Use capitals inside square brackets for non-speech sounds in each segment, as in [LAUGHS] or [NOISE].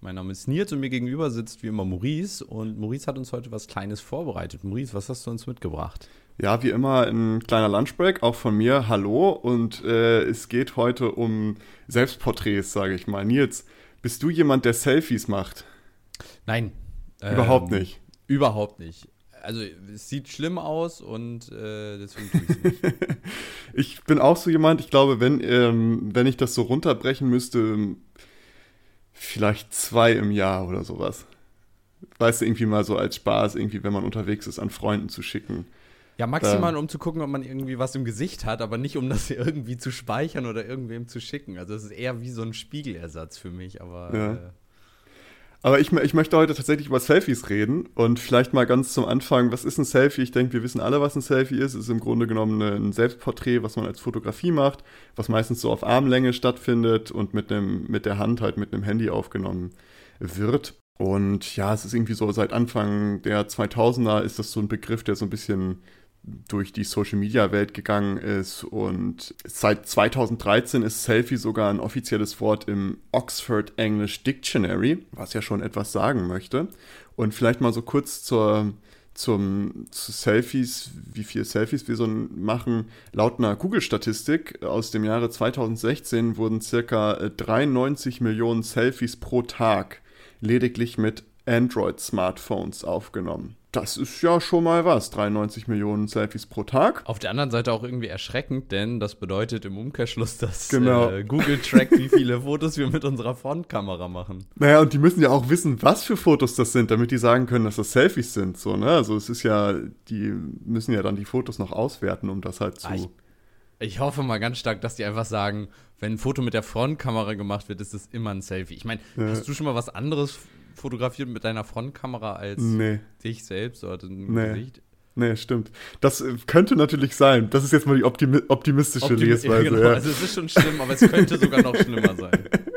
Mein Name ist Nils und mir gegenüber sitzt wie immer Maurice und Maurice hat uns heute was Kleines vorbereitet. Maurice, was hast du uns mitgebracht? Ja, wie immer ein kleiner Lunchbreak, auch von mir. Hallo und äh, es geht heute um Selbstporträts, sage ich mal. Nils, bist du jemand, der Selfies macht? Nein. Überhaupt ähm, nicht. Überhaupt nicht. Also es sieht schlimm aus und äh, deswegen tue ich nicht. [LAUGHS] ich bin auch so jemand, ich glaube, wenn, ähm, wenn ich das so runterbrechen müsste, vielleicht zwei im Jahr oder sowas. Weißt du, irgendwie mal so als Spaß, irgendwie, wenn man unterwegs ist, an Freunden zu schicken. Ja, maximal, ähm, um zu gucken, ob man irgendwie was im Gesicht hat, aber nicht, um das irgendwie zu speichern oder irgendwem zu schicken. Also es ist eher wie so ein Spiegelersatz für mich, aber. Ja. Äh, aber ich, ich möchte heute tatsächlich über Selfies reden und vielleicht mal ganz zum Anfang, was ist ein Selfie? Ich denke, wir wissen alle, was ein Selfie ist. Es ist im Grunde genommen ein Selbstporträt, was man als Fotografie macht, was meistens so auf Armlänge stattfindet und mit, dem, mit der Hand halt mit einem Handy aufgenommen wird. Und ja, es ist irgendwie so, seit Anfang der 2000er ist das so ein Begriff, der so ein bisschen durch die Social-Media-Welt gegangen ist. Und seit 2013 ist Selfie sogar ein offizielles Wort im Oxford English Dictionary, was ja schon etwas sagen möchte. Und vielleicht mal so kurz zur, zum, zu Selfies, wie viele Selfies wir so machen. Laut einer Google-Statistik aus dem Jahre 2016 wurden circa 93 Millionen Selfies pro Tag lediglich mit Android-Smartphones aufgenommen das ist ja schon mal was. 93 Millionen Selfies pro Tag. Auf der anderen Seite auch irgendwie erschreckend, denn das bedeutet im Umkehrschluss, dass genau. äh, Google trackt, wie viele [LAUGHS] Fotos wir mit unserer Frontkamera machen. Naja, und die müssen ja auch wissen, was für Fotos das sind, damit die sagen können, dass das Selfies sind. So, ne? Also es ist ja, die müssen ja dann die Fotos noch auswerten, um das halt zu. Ah, ich, ich hoffe mal ganz stark, dass die einfach sagen, wenn ein Foto mit der Frontkamera gemacht wird, ist es immer ein Selfie. Ich meine, ja. hast du schon mal was anderes fotografiert mit deiner Frontkamera als nee. dich selbst oder ein nee. Gesicht? Nee, stimmt. Das äh, könnte natürlich sein. Das ist jetzt mal die optimi optimistische Optim [LAUGHS] Lesweise. Ja, genau. ja. Also es ist schon schlimm, aber es könnte sogar noch schlimmer sein. [LAUGHS]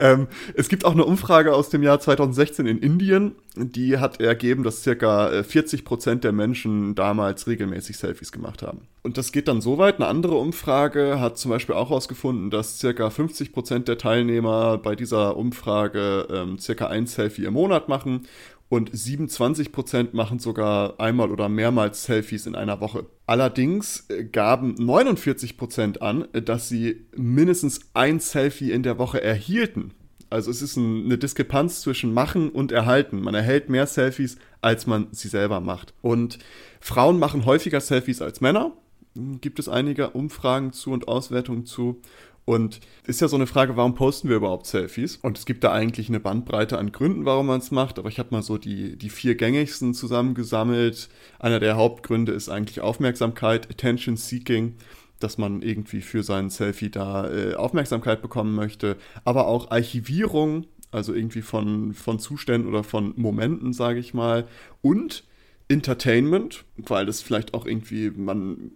Ähm, es gibt auch eine Umfrage aus dem Jahr 2016 in Indien, die hat ergeben, dass circa 40 äh, Prozent der Menschen damals regelmäßig Selfies gemacht haben. Und das geht dann so weit. Eine andere Umfrage hat zum Beispiel auch herausgefunden, dass circa 50 Prozent der Teilnehmer bei dieser Umfrage ähm, circa ein Selfie im Monat machen und 27 Prozent machen sogar einmal oder mehrmals Selfies in einer Woche. Allerdings äh, gaben 49 Prozent an, dass sie mindestens ein Selfie in der Woche erhielten. Also es ist ein, eine Diskrepanz zwischen machen und erhalten. Man erhält mehr Selfies, als man sie selber macht. Und Frauen machen häufiger Selfies als Männer. Gibt es einige Umfragen zu und Auswertungen zu. Und ist ja so eine Frage, warum posten wir überhaupt Selfies? Und es gibt da eigentlich eine Bandbreite an Gründen, warum man es macht, aber ich habe mal so die, die vier gängigsten zusammengesammelt. Einer der Hauptgründe ist eigentlich Aufmerksamkeit, Attention Seeking, dass man irgendwie für sein Selfie da äh, Aufmerksamkeit bekommen möchte, aber auch Archivierung, also irgendwie von, von Zuständen oder von Momenten, sage ich mal, und Entertainment, weil das vielleicht auch irgendwie, man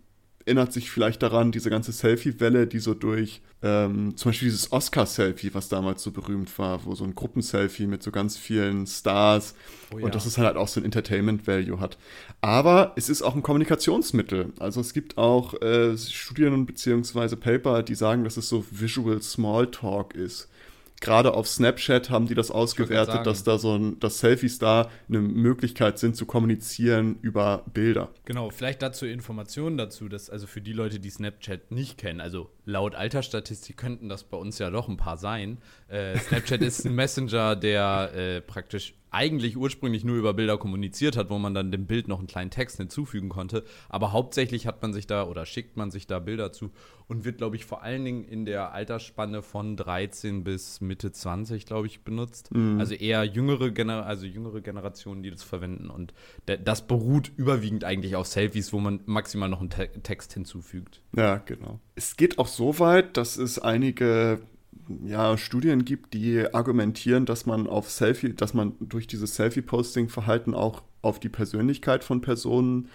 erinnert sich vielleicht daran, diese ganze Selfie-Welle, die so durch ähm, zum Beispiel dieses Oscar-Selfie, was damals so berühmt war, wo so ein Gruppenselfie mit so ganz vielen Stars oh ja. und das ist halt auch so ein Entertainment-Value hat. Aber es ist auch ein Kommunikationsmittel. Also es gibt auch äh, Studien bzw. Paper, die sagen, dass es so Visual Smalltalk ist gerade auf Snapchat haben die das ausgewertet, dass da so ein, dass Selfies da eine Möglichkeit sind zu kommunizieren über Bilder. Genau, vielleicht dazu Informationen dazu, dass also für die Leute, die Snapchat nicht kennen, also laut Altersstatistik könnten das bei uns ja doch ein paar sein. Äh, Snapchat ist ein [LAUGHS] Messenger, der äh, praktisch eigentlich ursprünglich nur über Bilder kommuniziert hat, wo man dann dem Bild noch einen kleinen Text hinzufügen konnte. Aber hauptsächlich hat man sich da oder schickt man sich da Bilder zu und wird, glaube ich, vor allen Dingen in der Altersspanne von 13 bis Mitte 20, glaube ich, benutzt. Mhm. Also eher jüngere, Gener also jüngere Generationen, die das verwenden. Und das beruht überwiegend eigentlich auf Selfies, wo man maximal noch einen Te Text hinzufügt. Ja, genau. Es geht auch so weit, dass es einige ja, Studien gibt, die argumentieren, dass man auf Selfie, dass man durch dieses Selfie-Posting-Verhalten auch auf die Persönlichkeit von Personen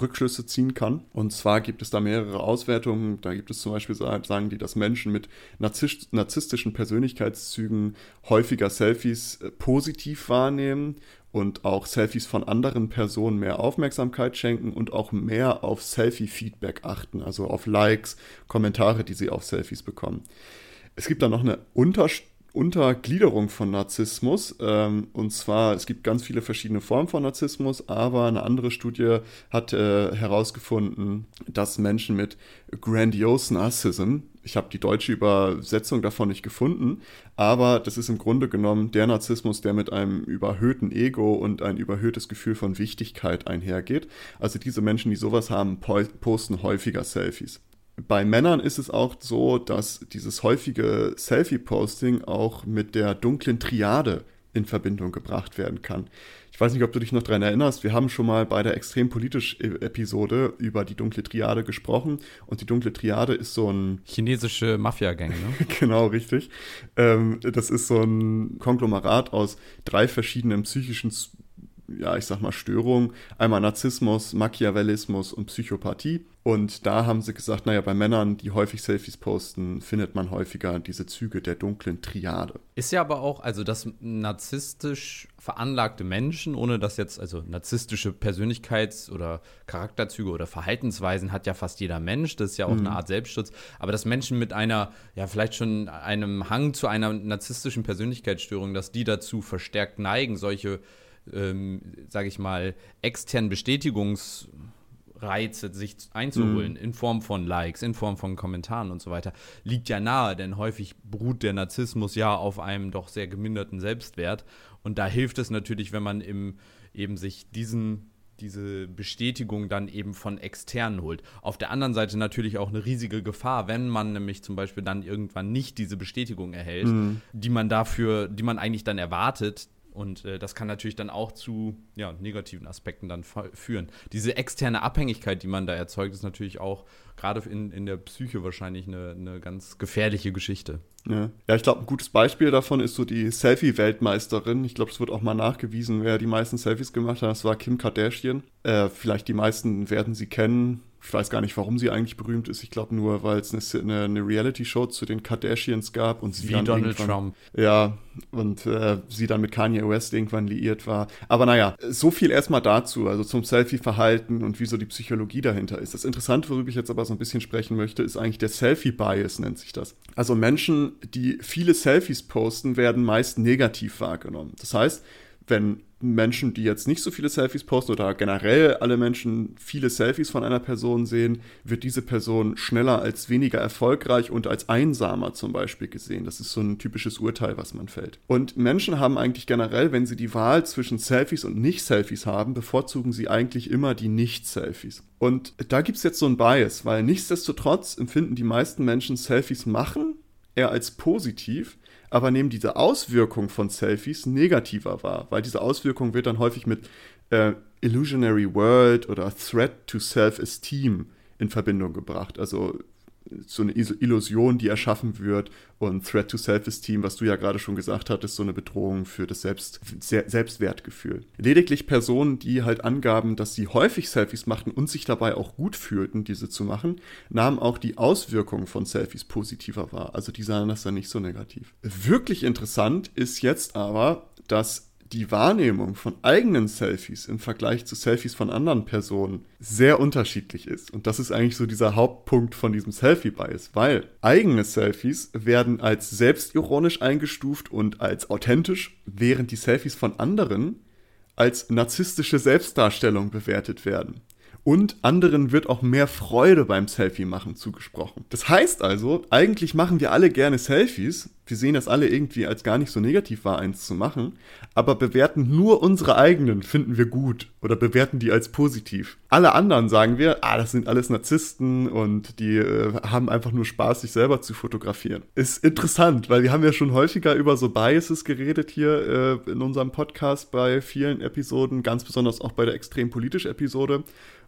Rückschlüsse ziehen kann. Und zwar gibt es da mehrere Auswertungen. Da gibt es zum Beispiel, sagen die, dass Menschen mit narzisstischen Persönlichkeitszügen häufiger Selfies äh, positiv wahrnehmen und auch Selfies von anderen Personen mehr Aufmerksamkeit schenken und auch mehr auf Selfie-Feedback achten, also auf Likes, Kommentare, die sie auf Selfies bekommen. Es gibt da noch eine Unterstufe Untergliederung von Narzissmus. Ähm, und zwar, es gibt ganz viele verschiedene Formen von Narzissmus, aber eine andere Studie hat äh, herausgefunden, dass Menschen mit Grandiose Narcissism, ich habe die deutsche Übersetzung davon nicht gefunden, aber das ist im Grunde genommen der Narzissmus, der mit einem überhöhten Ego und ein überhöhtes Gefühl von Wichtigkeit einhergeht. Also diese Menschen, die sowas haben, posten häufiger Selfies bei Männern ist es auch so, dass dieses häufige Selfie-Posting auch mit der dunklen Triade in Verbindung gebracht werden kann. Ich weiß nicht, ob du dich noch daran erinnerst, wir haben schon mal bei der extrem politisch Episode über die dunkle Triade gesprochen und die dunkle Triade ist so ein... Chinesische Mafia-Gang, ne? [LAUGHS] genau, richtig. Ähm, das ist so ein Konglomerat aus drei verschiedenen psychischen ja, ich sag mal, Störungen. Einmal Narzissmus, Machiavellismus und Psychopathie. Und da haben sie gesagt, naja, bei Männern, die häufig Selfies posten, findet man häufiger diese Züge der dunklen Triade. Ist ja aber auch, also dass narzisstisch veranlagte Menschen, ohne dass jetzt, also narzisstische Persönlichkeits- oder Charakterzüge oder Verhaltensweisen hat ja fast jeder Mensch, das ist ja auch mhm. eine Art Selbstschutz, aber dass Menschen mit einer, ja, vielleicht schon einem Hang zu einer narzisstischen Persönlichkeitsstörung, dass die dazu verstärkt neigen, solche ähm, sage ich mal, externen Bestätigungsreize sich einzuholen mhm. in Form von Likes, in Form von Kommentaren und so weiter, liegt ja nahe, denn häufig beruht der Narzissmus ja auf einem doch sehr geminderten Selbstwert. Und da hilft es natürlich, wenn man im, eben sich diesen diese Bestätigung dann eben von externen holt. Auf der anderen Seite natürlich auch eine riesige Gefahr, wenn man nämlich zum Beispiel dann irgendwann nicht diese Bestätigung erhält, mhm. die man dafür, die man eigentlich dann erwartet, und äh, das kann natürlich dann auch zu ja, negativen Aspekten dann führen. Diese externe Abhängigkeit, die man da erzeugt, ist natürlich auch gerade in, in der Psyche wahrscheinlich eine, eine ganz gefährliche Geschichte. Ja, ja ich glaube, ein gutes Beispiel davon ist so die Selfie-Weltmeisterin. Ich glaube, es wird auch mal nachgewiesen, wer die meisten Selfies gemacht hat. Das war Kim Kardashian. Äh, vielleicht die meisten werden sie kennen ich weiß gar nicht, warum sie eigentlich berühmt ist. Ich glaube nur, weil es eine, eine Reality-Show zu den Kardashians gab und sie Wie dann Donald Trump. Ja, und äh, sie dann mit Kanye West irgendwann liiert war. Aber naja, so viel erstmal dazu, also zum Selfie-Verhalten und wie so die Psychologie dahinter ist. Das Interessante, worüber ich jetzt aber so ein bisschen sprechen möchte, ist eigentlich der Selfie-Bias, nennt sich das. Also Menschen, die viele Selfies posten, werden meist negativ wahrgenommen. Das heißt, wenn Menschen, die jetzt nicht so viele Selfies posten oder generell alle Menschen viele Selfies von einer Person sehen, wird diese Person schneller als weniger erfolgreich und als einsamer zum Beispiel gesehen. Das ist so ein typisches Urteil, was man fällt. Und Menschen haben eigentlich generell, wenn sie die Wahl zwischen Selfies und Nicht-Selfies haben, bevorzugen sie eigentlich immer die Nicht-Selfies. Und da gibt es jetzt so ein Bias, weil nichtsdestotrotz empfinden die meisten Menschen Selfies machen eher als positiv aber nehmen diese Auswirkung von Selfies negativer wahr, weil diese Auswirkung wird dann häufig mit äh, Illusionary World oder Threat to Self-Esteem in Verbindung gebracht. Also so eine Illusion, die erschaffen wird und Threat to Self-Esteem, was du ja gerade schon gesagt hattest, so eine Bedrohung für das Selbst Selbstwertgefühl. Lediglich Personen, die halt angaben, dass sie häufig Selfies machten und sich dabei auch gut fühlten, diese zu machen, nahmen auch die Auswirkungen von Selfies positiver wahr. Also die sahen das dann nicht so negativ. Wirklich interessant ist jetzt aber, dass die Wahrnehmung von eigenen Selfies im Vergleich zu Selfies von anderen Personen sehr unterschiedlich ist. Und das ist eigentlich so dieser Hauptpunkt von diesem Selfie-Bias, weil eigene Selfies werden als selbstironisch eingestuft und als authentisch, während die Selfies von anderen als narzisstische Selbstdarstellung bewertet werden. Und anderen wird auch mehr Freude beim Selfie machen zugesprochen. Das heißt also, eigentlich machen wir alle gerne Selfies, wir sehen das alle irgendwie als gar nicht so negativ war, eins zu machen, aber bewerten nur unsere eigenen, finden wir gut oder bewerten die als positiv. Alle anderen sagen wir, ah, das sind alles Narzissten und die äh, haben einfach nur Spaß, sich selber zu fotografieren. Ist interessant, weil wir haben ja schon häufiger über so Biases geredet hier äh, in unserem Podcast bei vielen Episoden, ganz besonders auch bei der extrem politisch Episode.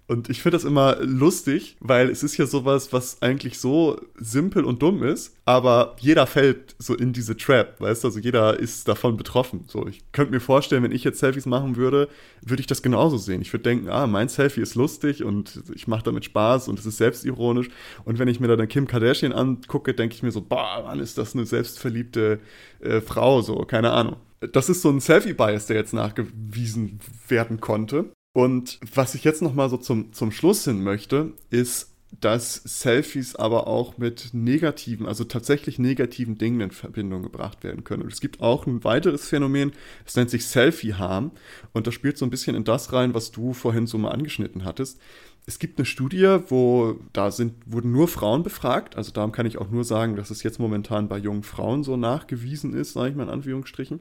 Und ich finde das immer lustig, weil es ist ja sowas, was eigentlich so simpel und dumm ist, aber jeder fällt so in diese Trap, weißt du? Also jeder ist davon betroffen. So, ich könnte mir vorstellen, wenn ich jetzt Selfies machen würde, würde ich das genauso sehen. Ich würde denken, ah, mein Selfie ist lustig und ich mache damit Spaß und es ist selbstironisch. Und wenn ich mir dann Kim Kardashian angucke, denke ich mir so, boah, Mann, ist das eine selbstverliebte äh, Frau, so, keine Ahnung. Das ist so ein Selfie-Bias, der jetzt nachgewiesen werden konnte. Und was ich jetzt noch mal so zum, zum Schluss hin möchte, ist, dass Selfies aber auch mit negativen, also tatsächlich negativen Dingen in Verbindung gebracht werden können. Und es gibt auch ein weiteres Phänomen, das nennt sich Selfie-Harm. Und das spielt so ein bisschen in das rein, was du vorhin so mal angeschnitten hattest. Es gibt eine Studie, wo da sind, wurden nur Frauen befragt. Also darum kann ich auch nur sagen, dass es jetzt momentan bei jungen Frauen so nachgewiesen ist, sage ich mal in Anführungsstrichen.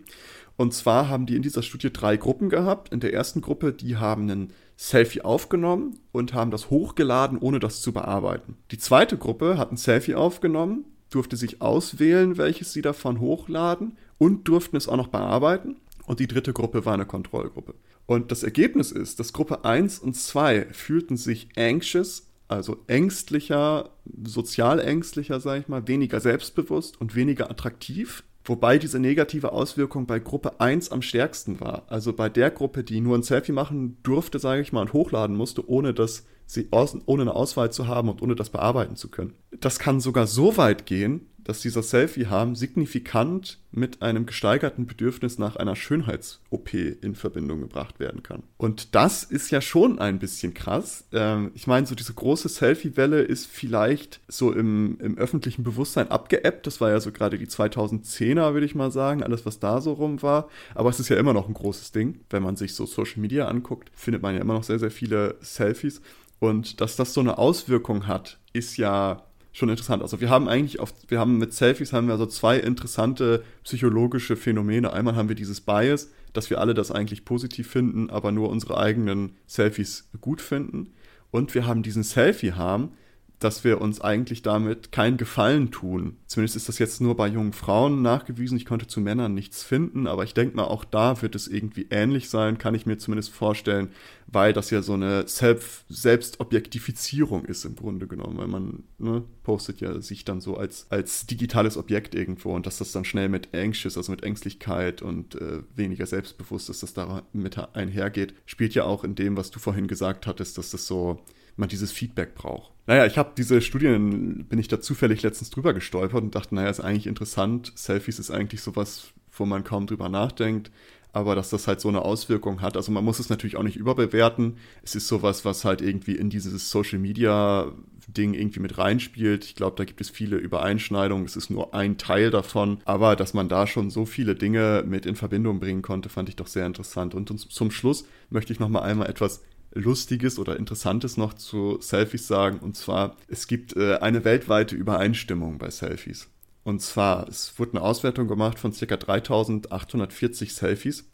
Und zwar haben die in dieser Studie drei Gruppen gehabt. In der ersten Gruppe, die haben einen Selfie aufgenommen und haben das hochgeladen, ohne das zu bearbeiten. Die zweite Gruppe hat ein Selfie aufgenommen, durfte sich auswählen, welches sie davon hochladen und durften es auch noch bearbeiten. Und die dritte Gruppe war eine Kontrollgruppe. Und das Ergebnis ist, dass Gruppe 1 und 2 fühlten sich anxious, also ängstlicher, sozial ängstlicher, sag ich mal, weniger selbstbewusst und weniger attraktiv Wobei diese negative Auswirkung bei Gruppe 1 am stärksten war. Also bei der Gruppe, die nur ein Selfie machen durfte, sage ich mal, und hochladen musste, ohne dass sie aus, ohne eine Auswahl zu haben und ohne das bearbeiten zu können. Das kann sogar so weit gehen, dass dieser Selfie-Harm signifikant mit einem gesteigerten Bedürfnis nach einer Schönheits-OP in Verbindung gebracht werden kann. Und das ist ja schon ein bisschen krass. Ähm, ich meine, so diese große Selfie-Welle ist vielleicht so im, im öffentlichen Bewusstsein abgeebbt. Das war ja so gerade die 2010er, würde ich mal sagen, alles, was da so rum war. Aber es ist ja immer noch ein großes Ding. Wenn man sich so Social Media anguckt, findet man ja immer noch sehr, sehr viele Selfies. Und dass das so eine Auswirkung hat, ist ja schon interessant. Also wir haben eigentlich auf, wir haben mit Selfies haben wir also zwei interessante psychologische Phänomene. Einmal haben wir dieses Bias, dass wir alle das eigentlich positiv finden, aber nur unsere eigenen Selfies gut finden. Und wir haben diesen Selfie-Harm, dass wir uns eigentlich damit keinen Gefallen tun. Zumindest ist das jetzt nur bei jungen Frauen nachgewiesen. Ich konnte zu Männern nichts finden, aber ich denke mal, auch da wird es irgendwie ähnlich sein, kann ich mir zumindest vorstellen, weil das ja so eine Selbst Selbstobjektifizierung ist im Grunde genommen, weil man ne, postet ja sich dann so als, als digitales Objekt irgendwo und dass das dann schnell mit Anxious, also mit Ängstlichkeit und äh, weniger selbstbewusst dass da mit einhergeht, spielt ja auch in dem, was du vorhin gesagt hattest, dass das so man dieses Feedback braucht. Naja, ich habe diese Studien, bin ich da zufällig letztens drüber gestolpert und dachte, naja, ist eigentlich interessant. Selfies ist eigentlich sowas, wo man kaum drüber nachdenkt, aber dass das halt so eine Auswirkung hat. Also man muss es natürlich auch nicht überbewerten. Es ist sowas, was halt irgendwie in dieses Social Media Ding irgendwie mit reinspielt. Ich glaube, da gibt es viele Übereinschneidungen. Es ist nur ein Teil davon. Aber dass man da schon so viele Dinge mit in Verbindung bringen konnte, fand ich doch sehr interessant. Und zum Schluss möchte ich noch mal einmal etwas Lustiges oder Interessantes noch zu Selfies sagen. Und zwar, es gibt äh, eine weltweite Übereinstimmung bei Selfies. Und zwar, es wurde eine Auswertung gemacht von ca. 3840 Selfies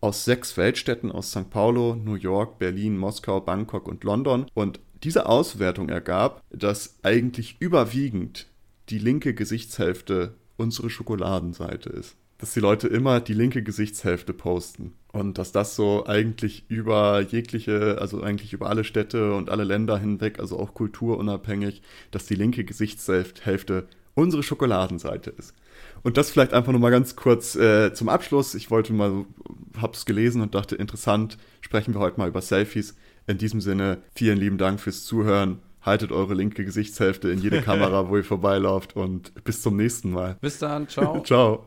aus sechs Weltstädten aus St. Paulo, New York, Berlin, Moskau, Bangkok und London. Und diese Auswertung ergab, dass eigentlich überwiegend die linke Gesichtshälfte unsere Schokoladenseite ist dass die Leute immer die linke Gesichtshälfte posten. Und dass das so eigentlich über jegliche, also eigentlich über alle Städte und alle Länder hinweg, also auch kulturunabhängig, dass die linke Gesichtshälfte unsere Schokoladenseite ist. Und das vielleicht einfach nochmal ganz kurz äh, zum Abschluss. Ich wollte mal, hab's gelesen und dachte, interessant, sprechen wir heute mal über Selfies. In diesem Sinne, vielen lieben Dank fürs Zuhören haltet eure linke Gesichtshälfte in jede Kamera, [LAUGHS] wo ihr vorbeilauft und bis zum nächsten Mal. Bis dann, ciao. [LAUGHS] ciao.